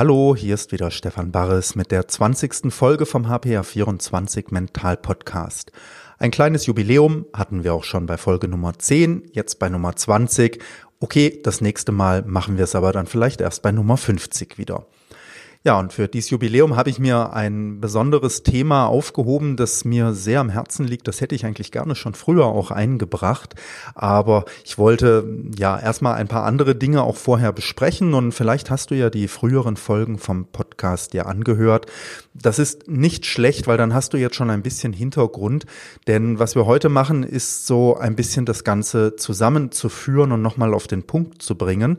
Hallo, hier ist wieder Stefan Barres mit der 20. Folge vom HPA24 Mental Podcast. Ein kleines Jubiläum hatten wir auch schon bei Folge Nummer 10, jetzt bei Nummer 20. Okay, das nächste Mal machen wir es aber dann vielleicht erst bei Nummer 50 wieder. Ja, und für dieses Jubiläum habe ich mir ein besonderes Thema aufgehoben, das mir sehr am Herzen liegt. Das hätte ich eigentlich gerne schon früher auch eingebracht. Aber ich wollte ja erstmal ein paar andere Dinge auch vorher besprechen. Und vielleicht hast du ja die früheren Folgen vom Podcast ja angehört. Das ist nicht schlecht, weil dann hast du jetzt schon ein bisschen Hintergrund. Denn was wir heute machen, ist so ein bisschen das Ganze zusammenzuführen und nochmal auf den Punkt zu bringen.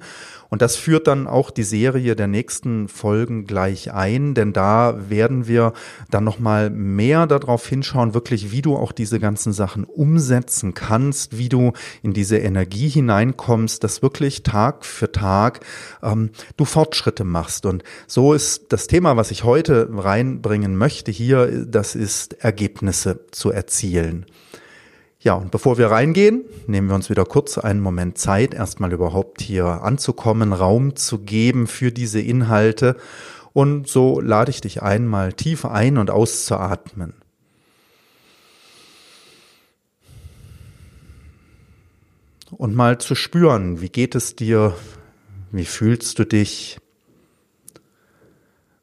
Und das führt dann auch die Serie der nächsten Folgen gleich ein, denn da werden wir dann nochmal mehr darauf hinschauen, wirklich, wie du auch diese ganzen Sachen umsetzen kannst, wie du in diese Energie hineinkommst, dass wirklich Tag für Tag ähm, du Fortschritte machst. Und so ist das Thema, was ich heute reinbringen möchte hier, das ist Ergebnisse zu erzielen. Ja, und bevor wir reingehen, nehmen wir uns wieder kurz einen Moment Zeit, erstmal überhaupt hier anzukommen, Raum zu geben für diese Inhalte. Und so lade ich dich ein, mal tief ein- und auszuatmen. Und mal zu spüren, wie geht es dir, wie fühlst du dich,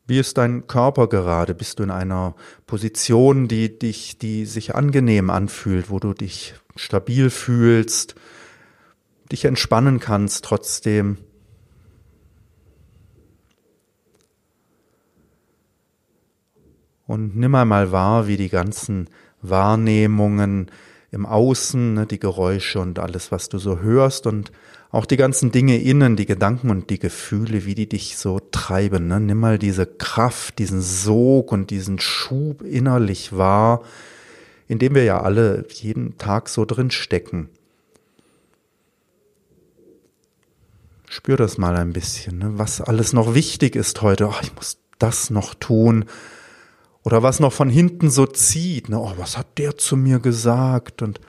wie ist dein Körper gerade? Bist du in einer Position, die dich, die sich angenehm anfühlt, wo du dich stabil fühlst, dich entspannen kannst trotzdem? Und nimm einmal wahr, wie die ganzen Wahrnehmungen im Außen, ne, die Geräusche und alles, was du so hörst und auch die ganzen Dinge innen, die Gedanken und die Gefühle, wie die dich so treiben. Ne? Nimm mal diese Kraft, diesen Sog und diesen Schub innerlich wahr, in dem wir ja alle jeden Tag so drin stecken. Spür das mal ein bisschen, ne? was alles noch wichtig ist heute. Oh, ich muss das noch tun. Oder was noch von hinten so zieht. Ne? Oh, was hat der zu mir gesagt? Und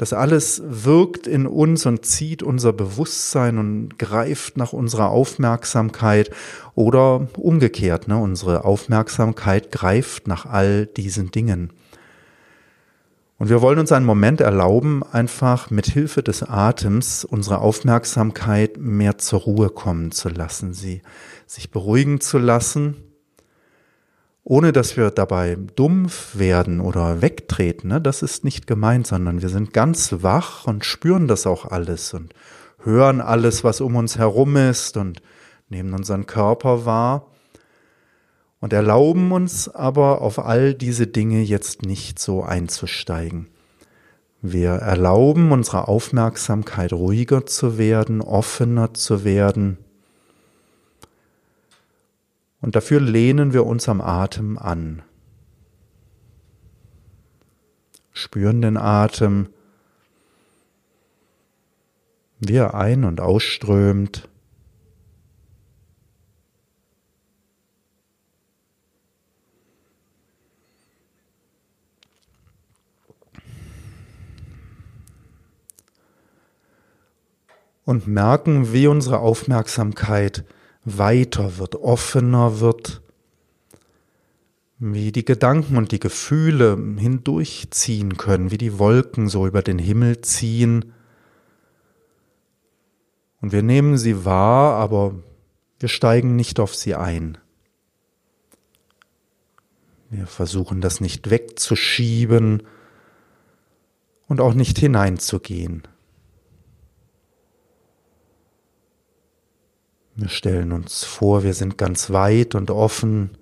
das alles wirkt in uns und zieht unser Bewusstsein und greift nach unserer Aufmerksamkeit oder umgekehrt, ne? unsere Aufmerksamkeit greift nach all diesen Dingen. Und wir wollen uns einen Moment erlauben, einfach mit Hilfe des Atems unsere Aufmerksamkeit mehr zur Ruhe kommen zu lassen, sie sich beruhigen zu lassen ohne dass wir dabei dumpf werden oder wegtreten. Ne? Das ist nicht gemeint, sondern wir sind ganz wach und spüren das auch alles und hören alles, was um uns herum ist und nehmen unseren Körper wahr und erlauben uns aber auf all diese Dinge jetzt nicht so einzusteigen. Wir erlauben unserer Aufmerksamkeit ruhiger zu werden, offener zu werden und dafür lehnen wir uns am Atem an. Spüren den Atem, wie er ein- und ausströmt. Und merken, wie unsere Aufmerksamkeit weiter wird, offener wird, wie die Gedanken und die Gefühle hindurchziehen können, wie die Wolken so über den Himmel ziehen. Und wir nehmen sie wahr, aber wir steigen nicht auf sie ein. Wir versuchen das nicht wegzuschieben und auch nicht hineinzugehen. Wir stellen uns vor, wir sind ganz weit und offen.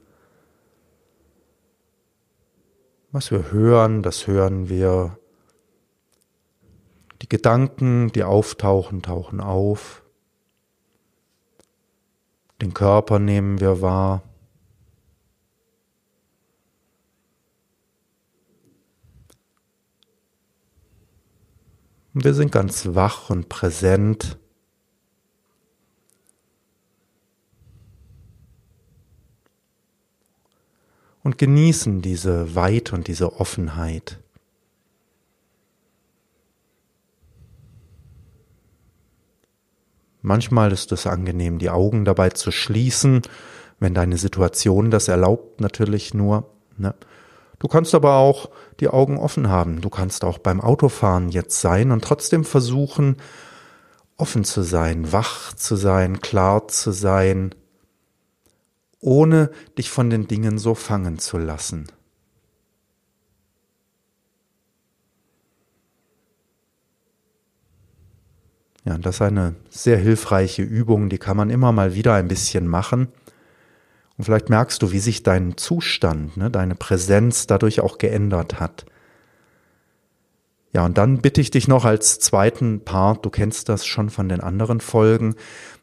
Was wir hören, das hören wir. Die Gedanken, die auftauchen, tauchen auf. Den Körper nehmen wir wahr. Wir sind ganz wach und präsent. Und genießen diese Weite und diese Offenheit. Manchmal ist es angenehm, die Augen dabei zu schließen, wenn deine Situation das erlaubt, natürlich nur. Ne? Du kannst aber auch die Augen offen haben. Du kannst auch beim Autofahren jetzt sein und trotzdem versuchen, offen zu sein, wach zu sein, klar zu sein, ohne dich von den Dingen so fangen zu lassen. Ja, das ist eine sehr hilfreiche Übung, die kann man immer mal wieder ein bisschen machen. Und vielleicht merkst du, wie sich dein Zustand, ne, deine Präsenz dadurch auch geändert hat. Ja, und dann bitte ich dich noch als zweiten Part, du kennst das schon von den anderen Folgen,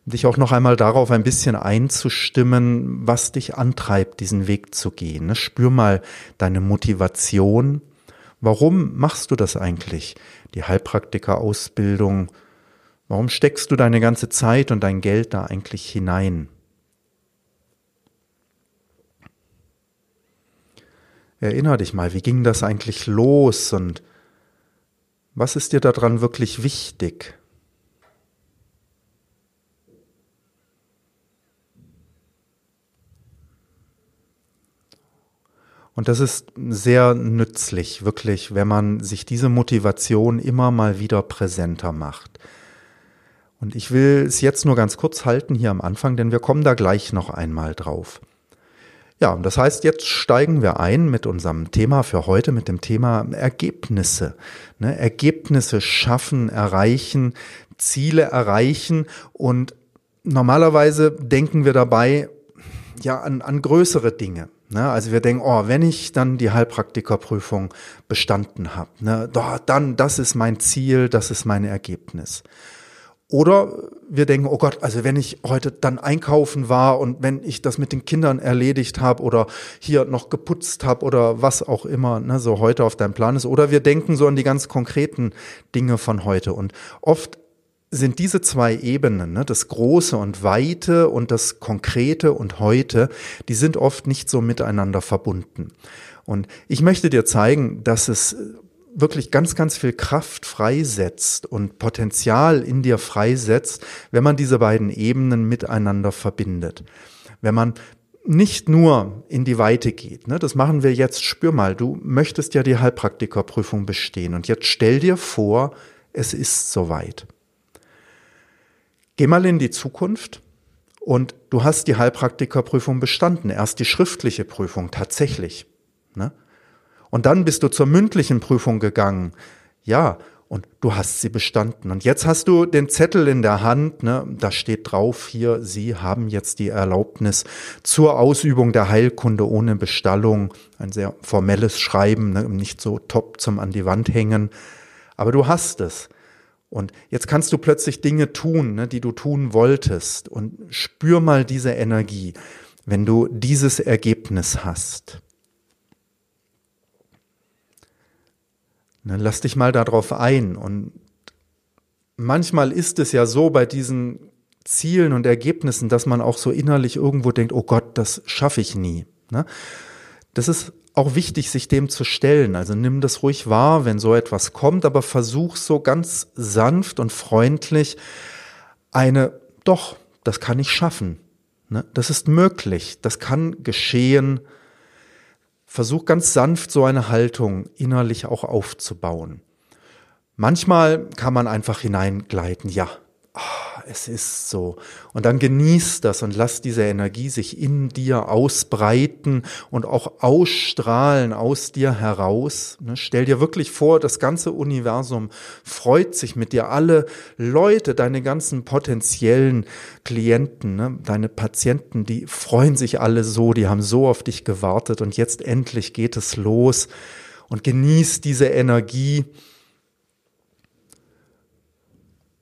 dich auch noch einmal darauf ein bisschen einzustimmen, was dich antreibt, diesen Weg zu gehen. Ne? Spür mal deine Motivation. Warum machst du das eigentlich? Die Heilpraktiker-Ausbildung, Warum steckst du deine ganze Zeit und dein Geld da eigentlich hinein? Erinner dich mal, wie ging das eigentlich los und was ist dir daran wirklich wichtig? Und das ist sehr nützlich, wirklich, wenn man sich diese Motivation immer mal wieder präsenter macht. Und ich will es jetzt nur ganz kurz halten hier am Anfang, denn wir kommen da gleich noch einmal drauf. Ja, das heißt, jetzt steigen wir ein mit unserem Thema für heute, mit dem Thema Ergebnisse. Ne, Ergebnisse schaffen, erreichen, Ziele erreichen und normalerweise denken wir dabei ja an, an größere Dinge. Ne? Also wir denken, oh, wenn ich dann die Heilpraktikerprüfung bestanden habe, ne, dann das ist mein Ziel, das ist mein Ergebnis. Oder wir denken, oh Gott, also wenn ich heute dann einkaufen war und wenn ich das mit den Kindern erledigt habe oder hier noch geputzt habe oder was auch immer ne, so heute auf deinem Plan ist. Oder wir denken so an die ganz konkreten Dinge von heute. Und oft sind diese zwei Ebenen, ne, das Große und Weite und das Konkrete und heute, die sind oft nicht so miteinander verbunden. Und ich möchte dir zeigen, dass es wirklich ganz, ganz viel Kraft freisetzt und Potenzial in dir freisetzt, wenn man diese beiden Ebenen miteinander verbindet. Wenn man nicht nur in die Weite geht, ne, das machen wir jetzt, spür mal, du möchtest ja die Heilpraktikerprüfung bestehen und jetzt stell dir vor, es ist soweit. Geh mal in die Zukunft und du hast die Heilpraktikerprüfung bestanden, erst die schriftliche Prüfung tatsächlich. Ne? Und dann bist du zur mündlichen Prüfung gegangen. Ja, und du hast sie bestanden. Und jetzt hast du den Zettel in der Hand, ne, da steht drauf hier, Sie haben jetzt die Erlaubnis zur Ausübung der Heilkunde ohne Bestallung. Ein sehr formelles Schreiben, ne, nicht so top zum an die Wand hängen. Aber du hast es. Und jetzt kannst du plötzlich Dinge tun, ne, die du tun wolltest. Und spür mal diese Energie, wenn du dieses Ergebnis hast. Ne, lass dich mal darauf ein. Und manchmal ist es ja so bei diesen Zielen und Ergebnissen, dass man auch so innerlich irgendwo denkt, oh Gott, das schaffe ich nie. Ne? Das ist auch wichtig, sich dem zu stellen. Also nimm das ruhig wahr, wenn so etwas kommt, aber versuch so ganz sanft und freundlich eine, doch, das kann ich schaffen. Ne? Das ist möglich, das kann geschehen versuch ganz sanft so eine Haltung innerlich auch aufzubauen. Manchmal kann man einfach hineingleiten, ja, oh, es ist so. Und dann genieß das und lass diese Energie sich in dir ausbreiten und auch ausstrahlen aus dir heraus. Ne, stell dir wirklich vor, das ganze Universum freut sich mit dir. Alle Leute, deine ganzen potenziellen Klienten, ne, deine Patienten, die freuen sich alle so, die haben so auf dich gewartet und jetzt endlich geht es los und genieß diese Energie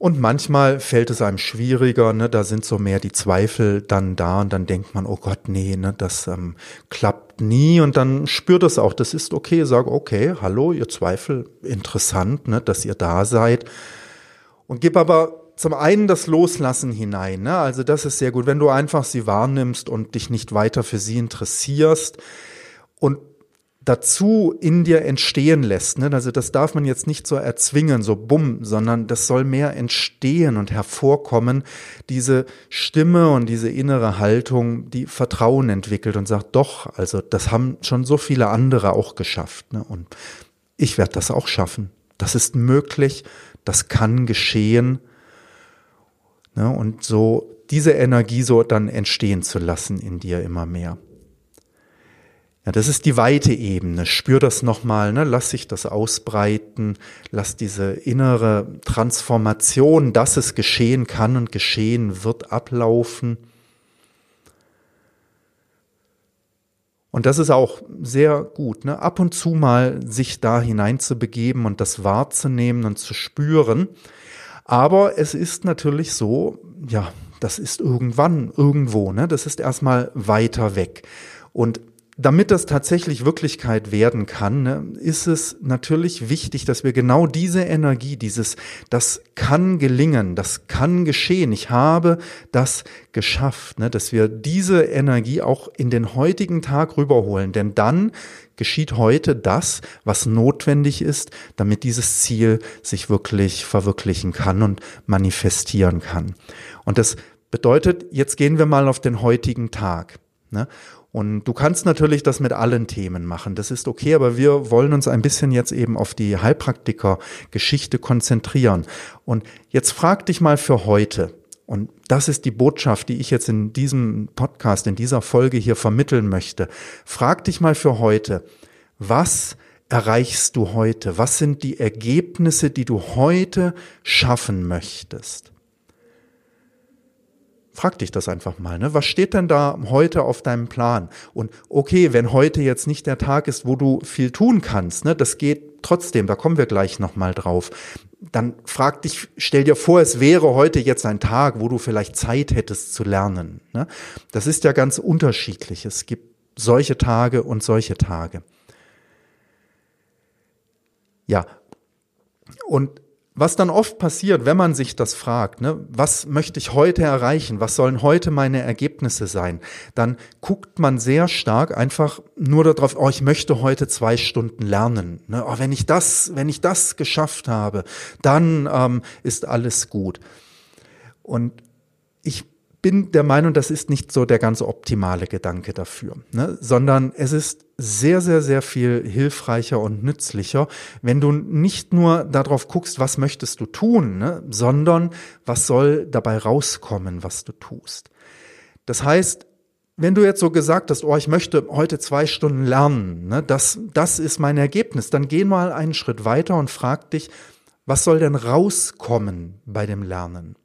Und manchmal fällt es einem schwieriger, ne? da sind so mehr die Zweifel dann da und dann denkt man, oh Gott, nee, ne, das ähm, klappt nie und dann spürt es auch, das ist okay, sag okay, hallo, ihr Zweifel, interessant, ne, dass ihr da seid. Und gib aber zum einen das Loslassen hinein, ne? also das ist sehr gut, wenn du einfach sie wahrnimmst und dich nicht weiter für sie interessierst und dazu in dir entstehen lässt. Ne? Also das darf man jetzt nicht so erzwingen, so bumm, sondern das soll mehr entstehen und hervorkommen, diese Stimme und diese innere Haltung, die Vertrauen entwickelt und sagt, doch, also das haben schon so viele andere auch geschafft. Ne? Und ich werde das auch schaffen. Das ist möglich, das kann geschehen. Ne? Und so diese Energie so dann entstehen zu lassen in dir immer mehr. Ja, das ist die weite Ebene. Spür das nochmal, ne? lass sich das ausbreiten, lass diese innere Transformation, dass es geschehen kann und geschehen wird, ablaufen. Und das ist auch sehr gut, ne? ab und zu mal sich da hineinzubegeben und das wahrzunehmen und zu spüren. Aber es ist natürlich so, ja, das ist irgendwann, irgendwo, ne? das ist erstmal weiter weg. Und damit das tatsächlich Wirklichkeit werden kann, ne, ist es natürlich wichtig, dass wir genau diese Energie, dieses, das kann gelingen, das kann geschehen, ich habe das geschafft, ne, dass wir diese Energie auch in den heutigen Tag rüberholen, denn dann geschieht heute das, was notwendig ist, damit dieses Ziel sich wirklich verwirklichen kann und manifestieren kann. Und das bedeutet, jetzt gehen wir mal auf den heutigen Tag. Ne? Und du kannst natürlich das mit allen Themen machen. Das ist okay, aber wir wollen uns ein bisschen jetzt eben auf die Heilpraktiker-Geschichte konzentrieren. Und jetzt frag dich mal für heute. Und das ist die Botschaft, die ich jetzt in diesem Podcast, in dieser Folge hier vermitteln möchte. Frag dich mal für heute, was erreichst du heute? Was sind die Ergebnisse, die du heute schaffen möchtest? Frag dich das einfach mal. Ne? Was steht denn da heute auf deinem Plan? Und okay, wenn heute jetzt nicht der Tag ist, wo du viel tun kannst, ne, das geht trotzdem, da kommen wir gleich nochmal drauf. Dann frag dich, stell dir vor, es wäre heute jetzt ein Tag, wo du vielleicht Zeit hättest zu lernen. Ne? Das ist ja ganz unterschiedlich. Es gibt solche Tage und solche Tage. Ja. Und was dann oft passiert, wenn man sich das fragt, ne, was möchte ich heute erreichen, was sollen heute meine Ergebnisse sein, dann guckt man sehr stark einfach nur darauf, oh, ich möchte heute zwei Stunden lernen. Ne, oh, wenn ich das, wenn ich das geschafft habe, dann ähm, ist alles gut. Und ich bin der Meinung, das ist nicht so der ganz optimale Gedanke dafür, ne? sondern es ist sehr, sehr, sehr viel hilfreicher und nützlicher, wenn du nicht nur darauf guckst, was möchtest du tun, ne? sondern was soll dabei rauskommen, was du tust. Das heißt, wenn du jetzt so gesagt hast, oh, ich möchte heute zwei Stunden lernen, ne, das, das ist mein Ergebnis, dann geh mal einen Schritt weiter und frag dich, was soll denn rauskommen bei dem Lernen?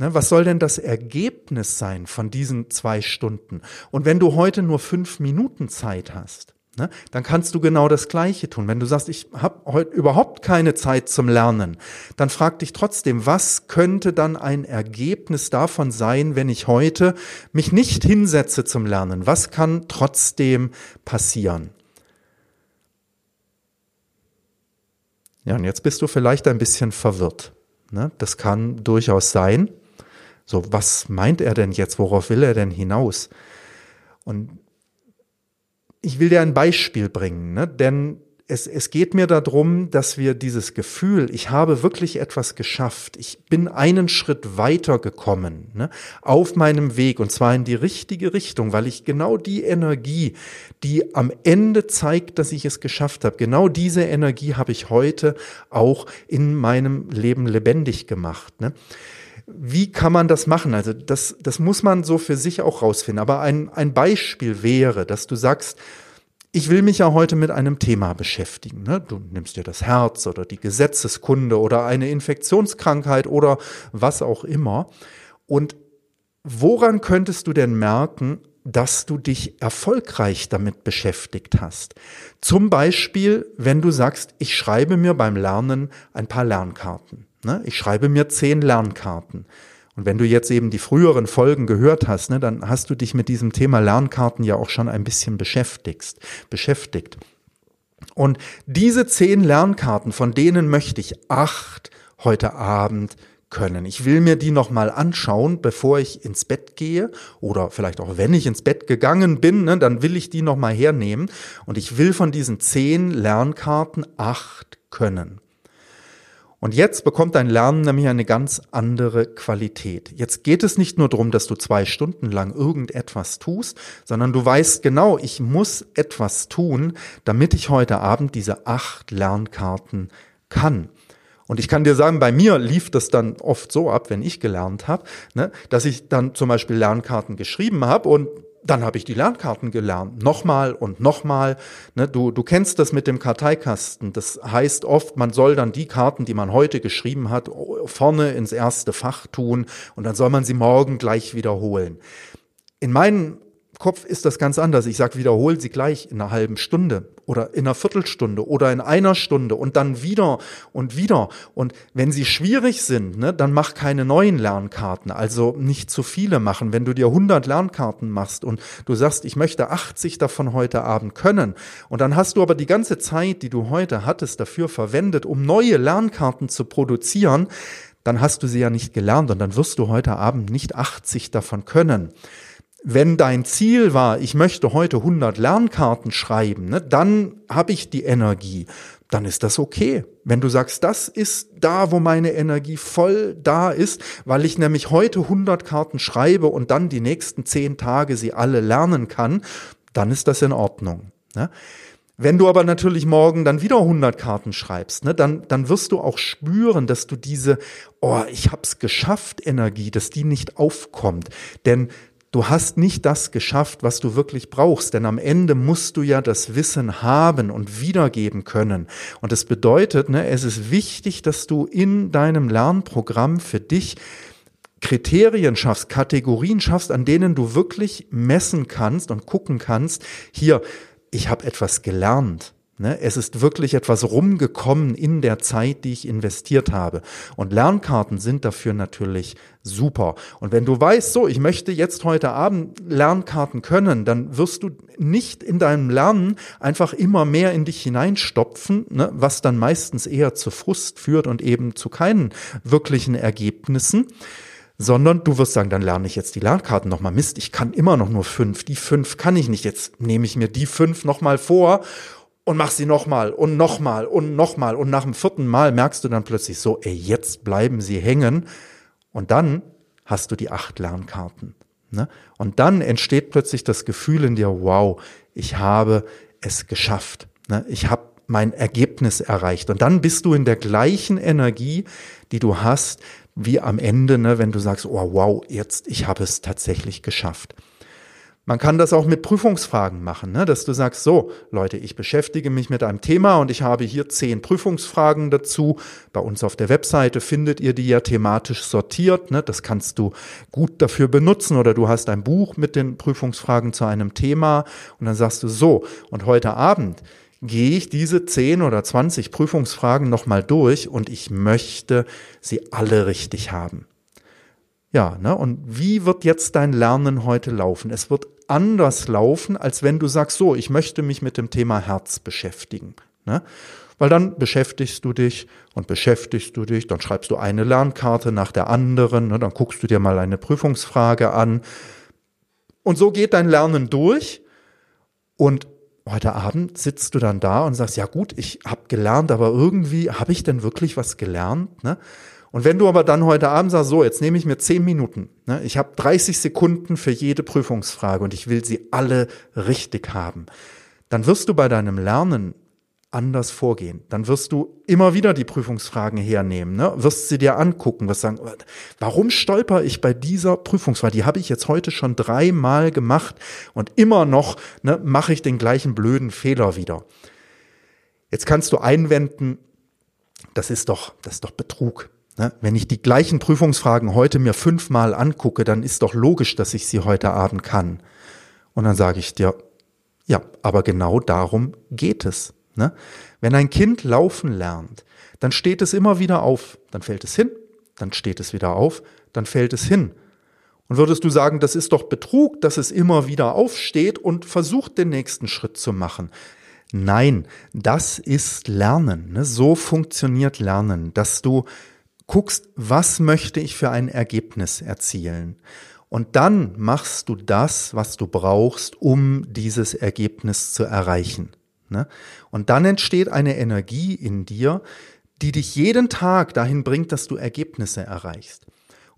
Ne, was soll denn das Ergebnis sein von diesen zwei Stunden? Und wenn du heute nur fünf Minuten Zeit hast, ne, dann kannst du genau das Gleiche tun. Wenn du sagst, ich habe heute überhaupt keine Zeit zum Lernen, dann frag dich trotzdem, was könnte dann ein Ergebnis davon sein, wenn ich heute mich nicht hinsetze zum Lernen? Was kann trotzdem passieren? Ja, und jetzt bist du vielleicht ein bisschen verwirrt. Ne? Das kann durchaus sein. So, was meint er denn jetzt? Worauf will er denn hinaus? Und ich will dir ein Beispiel bringen, ne? denn es, es geht mir darum, dass wir dieses Gefühl, ich habe wirklich etwas geschafft, ich bin einen Schritt weiter gekommen ne, auf meinem Weg und zwar in die richtige Richtung, weil ich genau die Energie, die am Ende zeigt, dass ich es geschafft habe, genau diese Energie habe ich heute auch in meinem Leben lebendig gemacht. Ne wie kann man das machen? Also das, das muss man so für sich auch rausfinden. Aber ein, ein Beispiel wäre, dass du sagst, ich will mich ja heute mit einem Thema beschäftigen. Ne? Du nimmst dir das Herz oder die Gesetzeskunde oder eine Infektionskrankheit oder was auch immer. Und woran könntest du denn merken, dass du dich erfolgreich damit beschäftigt hast? Zum Beispiel, wenn du sagst, ich schreibe mir beim Lernen ein paar Lernkarten. Ne? Ich schreibe mir zehn Lernkarten. Und wenn du jetzt eben die früheren Folgen gehört hast, ne, dann hast du dich mit diesem Thema Lernkarten ja auch schon ein bisschen beschäftigt. beschäftigt. Und diese zehn Lernkarten, von denen möchte ich acht heute Abend können. Ich will mir die nochmal anschauen, bevor ich ins Bett gehe oder vielleicht auch wenn ich ins Bett gegangen bin, ne, dann will ich die nochmal hernehmen und ich will von diesen zehn Lernkarten acht können. Und jetzt bekommt dein Lernen nämlich eine ganz andere Qualität. Jetzt geht es nicht nur darum, dass du zwei Stunden lang irgendetwas tust, sondern du weißt genau, ich muss etwas tun, damit ich heute Abend diese acht Lernkarten kann. Und ich kann dir sagen, bei mir lief das dann oft so ab, wenn ich gelernt habe, ne, dass ich dann zum Beispiel Lernkarten geschrieben habe und dann habe ich die Lernkarten gelernt. Nochmal und nochmal. Ne, du, du kennst das mit dem Karteikasten. Das heißt oft, man soll dann die Karten, die man heute geschrieben hat, vorne ins erste Fach tun und dann soll man sie morgen gleich wiederholen. In meinen Kopf ist das ganz anders. Ich sage, wiederhol sie gleich in einer halben Stunde oder in einer Viertelstunde oder in einer Stunde und dann wieder und wieder. Und wenn sie schwierig sind, ne, dann mach keine neuen Lernkarten. Also nicht zu viele machen. Wenn du dir 100 Lernkarten machst und du sagst, ich möchte 80 davon heute Abend können und dann hast du aber die ganze Zeit, die du heute hattest, dafür verwendet, um neue Lernkarten zu produzieren, dann hast du sie ja nicht gelernt und dann wirst du heute Abend nicht 80 davon können wenn dein Ziel war, ich möchte heute 100 Lernkarten schreiben, ne, dann habe ich die Energie, dann ist das okay. Wenn du sagst, das ist da, wo meine Energie voll da ist, weil ich nämlich heute 100 Karten schreibe und dann die nächsten 10 Tage sie alle lernen kann, dann ist das in Ordnung. Ne? Wenn du aber natürlich morgen dann wieder 100 Karten schreibst, ne, dann, dann wirst du auch spüren, dass du diese, oh, ich hab's geschafft, Energie, dass die nicht aufkommt. Denn Du hast nicht das geschafft, was du wirklich brauchst, denn am Ende musst du ja das Wissen haben und wiedergeben können. Und das bedeutet, ne, es ist wichtig, dass du in deinem Lernprogramm für dich Kriterien schaffst, Kategorien schaffst, an denen du wirklich messen kannst und gucken kannst, hier, ich habe etwas gelernt. Ne? Es ist wirklich etwas rumgekommen in der Zeit, die ich investiert habe. Und Lernkarten sind dafür natürlich super. Und wenn du weißt, so, ich möchte jetzt heute Abend Lernkarten können, dann wirst du nicht in deinem Lernen einfach immer mehr in dich hineinstopfen, ne? was dann meistens eher zu Frust führt und eben zu keinen wirklichen Ergebnissen sondern du wirst sagen, dann lerne ich jetzt die Lernkarten nochmal. Mist, ich kann immer noch nur fünf. Die fünf kann ich nicht. Jetzt nehme ich mir die fünf nochmal vor und mach sie nochmal und nochmal und nochmal. Und nach dem vierten Mal merkst du dann plötzlich so, ey, jetzt bleiben sie hängen. Und dann hast du die acht Lernkarten. Ne? Und dann entsteht plötzlich das Gefühl in dir, wow, ich habe es geschafft. Ne? Ich habe mein Ergebnis erreicht. Und dann bist du in der gleichen Energie, die du hast, wie am Ende, ne, wenn du sagst, oh wow, jetzt, ich habe es tatsächlich geschafft. Man kann das auch mit Prüfungsfragen machen, ne? dass du sagst, so Leute, ich beschäftige mich mit einem Thema und ich habe hier zehn Prüfungsfragen dazu. Bei uns auf der Webseite findet ihr die ja thematisch sortiert. Ne? Das kannst du gut dafür benutzen oder du hast ein Buch mit den Prüfungsfragen zu einem Thema und dann sagst du so, und heute Abend gehe ich diese zehn oder zwanzig Prüfungsfragen nochmal durch und ich möchte sie alle richtig haben. Ja, ne? Und wie wird jetzt dein Lernen heute laufen? Es wird anders laufen, als wenn du sagst, so, ich möchte mich mit dem Thema Herz beschäftigen. Ne? Weil dann beschäftigst du dich und beschäftigst du dich, dann schreibst du eine Lernkarte nach der anderen, ne? dann guckst du dir mal eine Prüfungsfrage an. Und so geht dein Lernen durch. Und heute Abend sitzt du dann da und sagst, ja gut, ich habe gelernt, aber irgendwie habe ich denn wirklich was gelernt? Ne? Und wenn du aber dann heute Abend sagst, so, jetzt nehme ich mir zehn Minuten, ne, ich habe 30 Sekunden für jede Prüfungsfrage und ich will sie alle richtig haben, dann wirst du bei deinem Lernen anders vorgehen. Dann wirst du immer wieder die Prüfungsfragen hernehmen, ne? wirst sie dir angucken, wirst sagen, warum stolper ich bei dieser Prüfungsfrage? Die habe ich jetzt heute schon dreimal gemacht und immer noch ne, mache ich den gleichen blöden Fehler wieder. Jetzt kannst du einwenden, das ist doch, das ist doch Betrug. Ne? Wenn ich die gleichen Prüfungsfragen heute mir fünfmal angucke, dann ist doch logisch, dass ich sie heute Abend kann. Und dann sage ich dir, ja, aber genau darum geht es. Ne? Wenn ein Kind laufen lernt, dann steht es immer wieder auf, dann fällt es hin, dann steht es wieder auf, dann fällt es hin. Und würdest du sagen, das ist doch Betrug, dass es immer wieder aufsteht und versucht den nächsten Schritt zu machen? Nein, das ist Lernen. Ne? So funktioniert Lernen, dass du guckst, was möchte ich für ein Ergebnis erzielen. Und dann machst du das, was du brauchst, um dieses Ergebnis zu erreichen. Ne? Und dann entsteht eine Energie in dir, die dich jeden Tag dahin bringt, dass du Ergebnisse erreichst.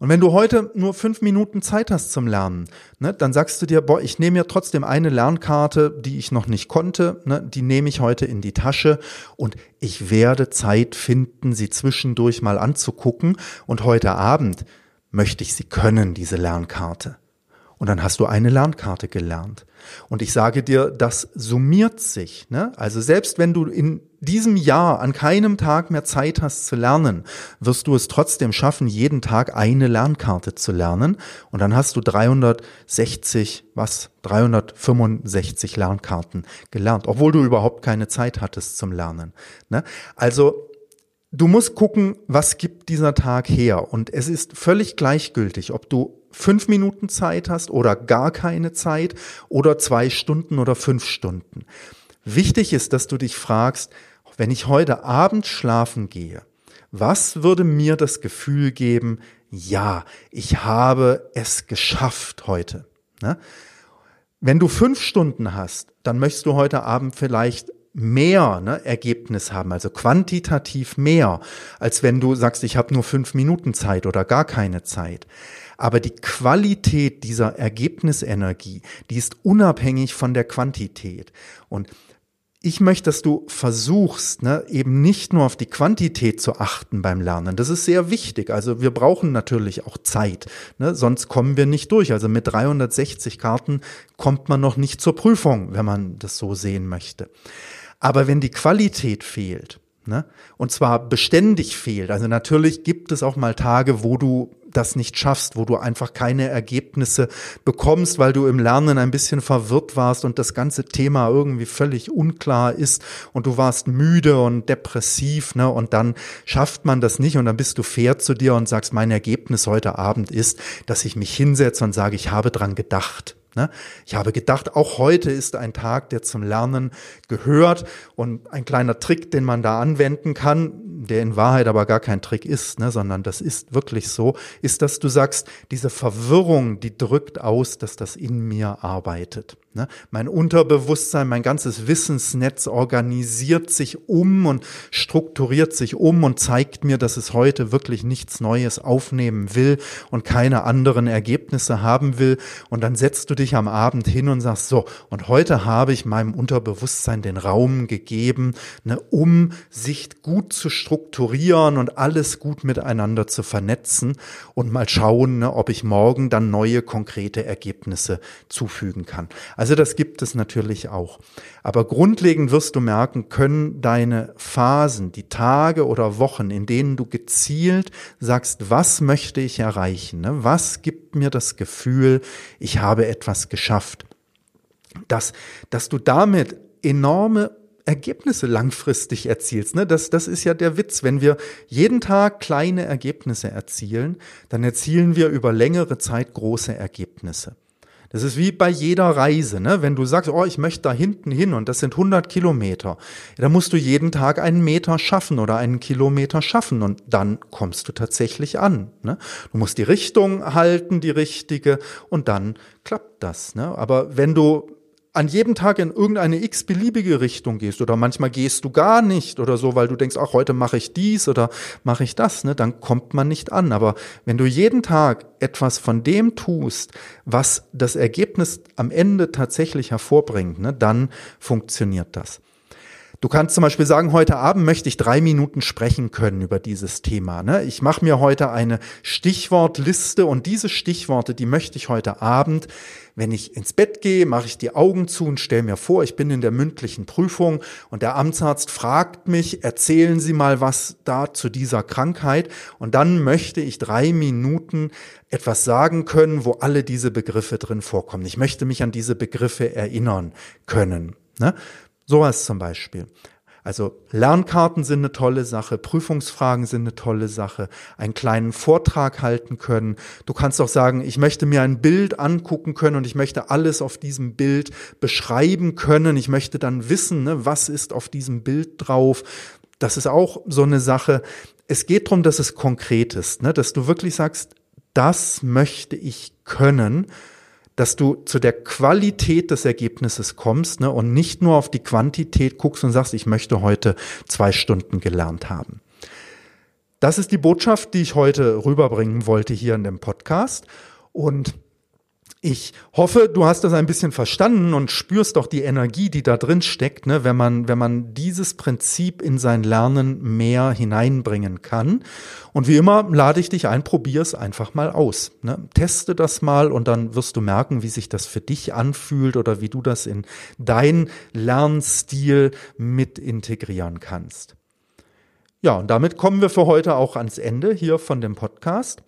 Und wenn du heute nur fünf Minuten Zeit hast zum Lernen, ne, dann sagst du dir, boah, ich nehme mir trotzdem eine Lernkarte, die ich noch nicht konnte, ne, die nehme ich heute in die Tasche und ich werde Zeit finden, sie zwischendurch mal anzugucken. Und heute Abend möchte ich sie können, diese Lernkarte. Und dann hast du eine Lernkarte gelernt. Und ich sage dir, das summiert sich. Ne? Also selbst wenn du in diesem Jahr an keinem Tag mehr Zeit hast zu lernen, wirst du es trotzdem schaffen, jeden Tag eine Lernkarte zu lernen. Und dann hast du 360, was? 365 Lernkarten gelernt, obwohl du überhaupt keine Zeit hattest zum Lernen. Ne? Also du musst gucken, was gibt dieser Tag her. Und es ist völlig gleichgültig, ob du fünf Minuten Zeit hast oder gar keine Zeit oder zwei Stunden oder fünf Stunden. Wichtig ist, dass du dich fragst, wenn ich heute Abend schlafen gehe, was würde mir das Gefühl geben, ja, ich habe es geschafft heute. Ne? Wenn du fünf Stunden hast, dann möchtest du heute Abend vielleicht mehr ne, Ergebnis haben, also quantitativ mehr, als wenn du sagst, ich habe nur fünf Minuten Zeit oder gar keine Zeit. Aber die Qualität dieser Ergebnisenergie, die ist unabhängig von der Quantität. Und ich möchte, dass du versuchst, ne, eben nicht nur auf die Quantität zu achten beim Lernen. Das ist sehr wichtig. Also wir brauchen natürlich auch Zeit, ne, sonst kommen wir nicht durch. Also mit 360 Karten kommt man noch nicht zur Prüfung, wenn man das so sehen möchte. Aber wenn die Qualität fehlt, ne, und zwar beständig fehlt, also natürlich gibt es auch mal Tage, wo du das nicht schaffst, wo du einfach keine Ergebnisse bekommst, weil du im Lernen ein bisschen verwirrt warst und das ganze Thema irgendwie völlig unklar ist und du warst müde und depressiv, ne? Und dann schafft man das nicht und dann bist du fair zu dir und sagst, mein Ergebnis heute Abend ist, dass ich mich hinsetze und sage, ich habe dran gedacht. Ne? Ich habe gedacht, auch heute ist ein Tag, der zum Lernen gehört und ein kleiner Trick, den man da anwenden kann, der in Wahrheit aber gar kein Trick ist, ne, sondern das ist wirklich so, ist, dass du sagst, diese Verwirrung, die drückt aus, dass das in mir arbeitet. Ne? Mein Unterbewusstsein, mein ganzes Wissensnetz organisiert sich um und strukturiert sich um und zeigt mir, dass es heute wirklich nichts Neues aufnehmen will und keine anderen Ergebnisse haben will. Und dann setzt du dich am Abend hin und sagst so, und heute habe ich meinem Unterbewusstsein den Raum gegeben, ne, um sich gut zu strukturieren und alles gut miteinander zu vernetzen und mal schauen, ne, ob ich morgen dann neue konkrete Ergebnisse zufügen kann. Also das gibt es natürlich auch. Aber grundlegend wirst du merken, können deine Phasen, die Tage oder Wochen, in denen du gezielt sagst, was möchte ich erreichen? Ne? Was gibt mir das Gefühl, ich habe etwas geschafft? Dass, dass du damit enorme Ergebnisse langfristig erzielst. Ne? Das, das ist ja der Witz. Wenn wir jeden Tag kleine Ergebnisse erzielen, dann erzielen wir über längere Zeit große Ergebnisse. Das ist wie bei jeder Reise, ne? Wenn du sagst, oh, ich möchte da hinten hin und das sind 100 Kilometer, dann musst du jeden Tag einen Meter schaffen oder einen Kilometer schaffen und dann kommst du tatsächlich an. Ne? Du musst die Richtung halten, die richtige und dann klappt das. Ne? Aber wenn du an jedem Tag in irgendeine x-beliebige Richtung gehst oder manchmal gehst du gar nicht oder so, weil du denkst, ach, heute mache ich dies oder mache ich das, ne, dann kommt man nicht an. Aber wenn du jeden Tag etwas von dem tust, was das Ergebnis am Ende tatsächlich hervorbringt, ne, dann funktioniert das. Du kannst zum Beispiel sagen, heute Abend möchte ich drei Minuten sprechen können über dieses Thema. Ne? Ich mache mir heute eine Stichwortliste und diese Stichworte, die möchte ich heute Abend, wenn ich ins Bett gehe, mache ich die Augen zu und stelle mir vor, ich bin in der mündlichen Prüfung und der Amtsarzt fragt mich, erzählen Sie mal was da zu dieser Krankheit und dann möchte ich drei Minuten etwas sagen können, wo alle diese Begriffe drin vorkommen. Ich möchte mich an diese Begriffe erinnern können. Ne? Sowas zum Beispiel. Also Lernkarten sind eine tolle Sache, Prüfungsfragen sind eine tolle Sache, einen kleinen Vortrag halten können. Du kannst auch sagen, ich möchte mir ein Bild angucken können und ich möchte alles auf diesem Bild beschreiben können. Ich möchte dann wissen, ne, was ist auf diesem Bild drauf. Das ist auch so eine Sache. Es geht darum, dass es konkret ist, ne, dass du wirklich sagst, das möchte ich können dass du zu der Qualität des Ergebnisses kommst ne, und nicht nur auf die Quantität guckst und sagst, ich möchte heute zwei Stunden gelernt haben. Das ist die Botschaft, die ich heute rüberbringen wollte hier in dem Podcast. Und ich hoffe, du hast das ein bisschen verstanden und spürst doch die Energie, die da drin steckt, ne, wenn man, wenn man dieses Prinzip in sein Lernen mehr hineinbringen kann. Und wie immer lade ich dich ein, probier es einfach mal aus. Ne. Teste das mal und dann wirst du merken, wie sich das für dich anfühlt oder wie du das in dein Lernstil mit integrieren kannst. Ja, und damit kommen wir für heute auch ans Ende hier von dem Podcast.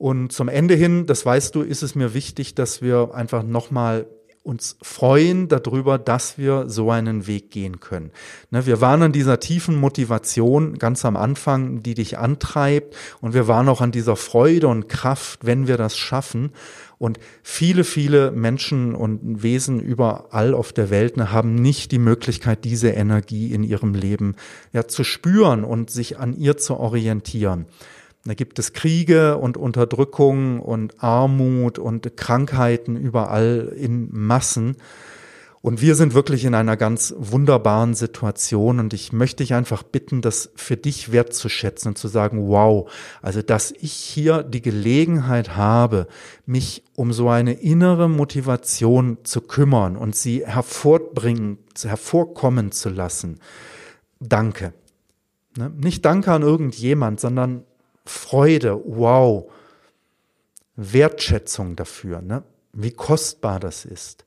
Und zum Ende hin, das weißt du, ist es mir wichtig, dass wir einfach nochmal uns freuen darüber, dass wir so einen Weg gehen können. Ne, wir waren an dieser tiefen Motivation ganz am Anfang, die dich antreibt und wir waren auch an dieser Freude und Kraft, wenn wir das schaffen. Und viele, viele Menschen und Wesen überall auf der Welt ne, haben nicht die Möglichkeit, diese Energie in ihrem Leben ja, zu spüren und sich an ihr zu orientieren. Da gibt es Kriege und Unterdrückung und Armut und Krankheiten überall in Massen. Und wir sind wirklich in einer ganz wunderbaren Situation und ich möchte dich einfach bitten, das für dich wertzuschätzen und zu sagen, wow, also dass ich hier die Gelegenheit habe, mich um so eine innere Motivation zu kümmern und sie hervorbringen, hervorkommen zu lassen. Danke. Ne? Nicht Danke an irgendjemand, sondern Freude, wow, Wertschätzung dafür, ne? wie kostbar das ist.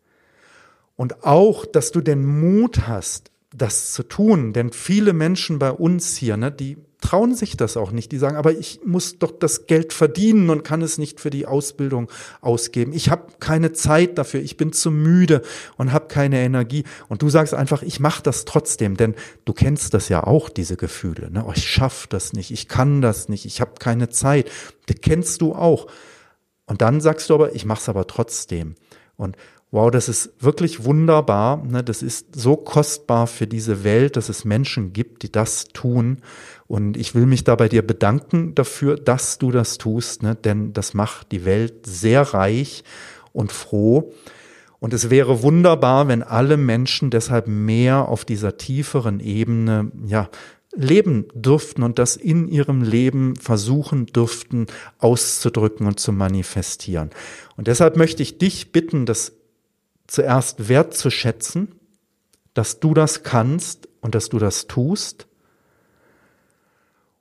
Und auch, dass du den Mut hast, das zu tun, denn viele Menschen bei uns hier, ne, die trauen sich das auch nicht. Die sagen, aber ich muss doch das Geld verdienen und kann es nicht für die Ausbildung ausgeben. Ich habe keine Zeit dafür, ich bin zu müde und habe keine Energie. Und du sagst einfach, ich mache das trotzdem, denn du kennst das ja auch, diese Gefühle. Ne? Oh, ich schaffe das nicht, ich kann das nicht, ich habe keine Zeit. Das kennst du auch. Und dann sagst du aber, ich mache es aber trotzdem. Und wow, das ist wirklich wunderbar. Ne? Das ist so kostbar für diese Welt, dass es Menschen gibt, die das tun. Und ich will mich da bei dir bedanken dafür, dass du das tust, ne? denn das macht die Welt sehr reich und froh. Und es wäre wunderbar, wenn alle Menschen deshalb mehr auf dieser tieferen Ebene, ja, leben dürften und das in ihrem Leben versuchen dürften auszudrücken und zu manifestieren. Und deshalb möchte ich dich bitten, das zuerst wertzuschätzen, dass du das kannst und dass du das tust.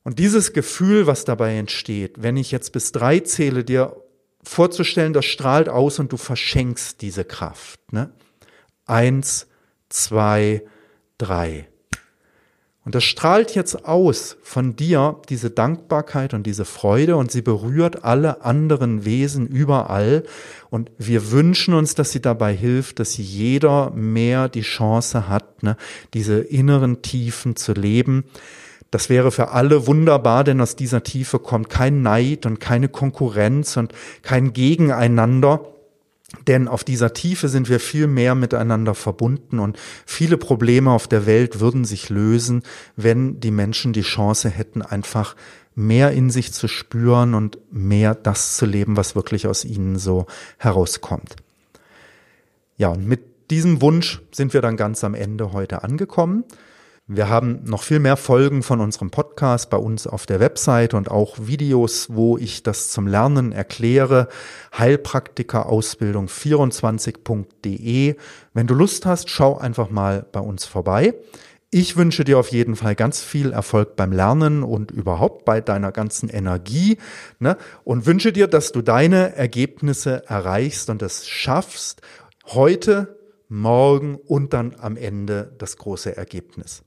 Und dieses Gefühl, was dabei entsteht, wenn ich jetzt bis drei zähle, dir vorzustellen, das strahlt aus und du verschenkst diese Kraft. Ne? Eins, zwei, drei. Und das strahlt jetzt aus von dir, diese Dankbarkeit und diese Freude und sie berührt alle anderen Wesen überall. Und wir wünschen uns, dass sie dabei hilft, dass jeder mehr die Chance hat, ne, diese inneren Tiefen zu leben. Das wäre für alle wunderbar, denn aus dieser Tiefe kommt kein Neid und keine Konkurrenz und kein Gegeneinander, denn auf dieser Tiefe sind wir viel mehr miteinander verbunden und viele Probleme auf der Welt würden sich lösen, wenn die Menschen die Chance hätten, einfach mehr in sich zu spüren und mehr das zu leben, was wirklich aus ihnen so herauskommt. Ja, und mit diesem Wunsch sind wir dann ganz am Ende heute angekommen. Wir haben noch viel mehr Folgen von unserem Podcast bei uns auf der Website und auch Videos, wo ich das zum Lernen erkläre. Heilpraktikerausbildung24.de. Wenn du Lust hast, schau einfach mal bei uns vorbei. Ich wünsche dir auf jeden Fall ganz viel Erfolg beim Lernen und überhaupt bei deiner ganzen Energie ne? und wünsche dir, dass du deine Ergebnisse erreichst und es schaffst, heute, morgen und dann am Ende das große Ergebnis.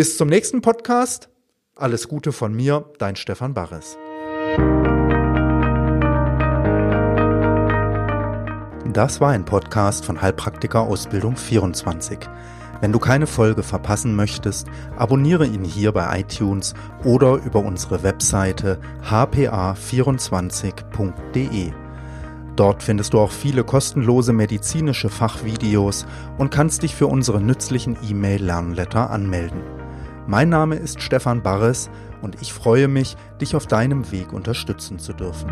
Bis zum nächsten Podcast. Alles Gute von mir, dein Stefan Barres. Das war ein Podcast von Heilpraktiker Ausbildung 24. Wenn du keine Folge verpassen möchtest, abonniere ihn hier bei iTunes oder über unsere Webseite hpa24.de. Dort findest du auch viele kostenlose medizinische Fachvideos und kannst dich für unsere nützlichen E-Mail-Lernletter anmelden. Mein Name ist Stefan Barres und ich freue mich, dich auf deinem Weg unterstützen zu dürfen.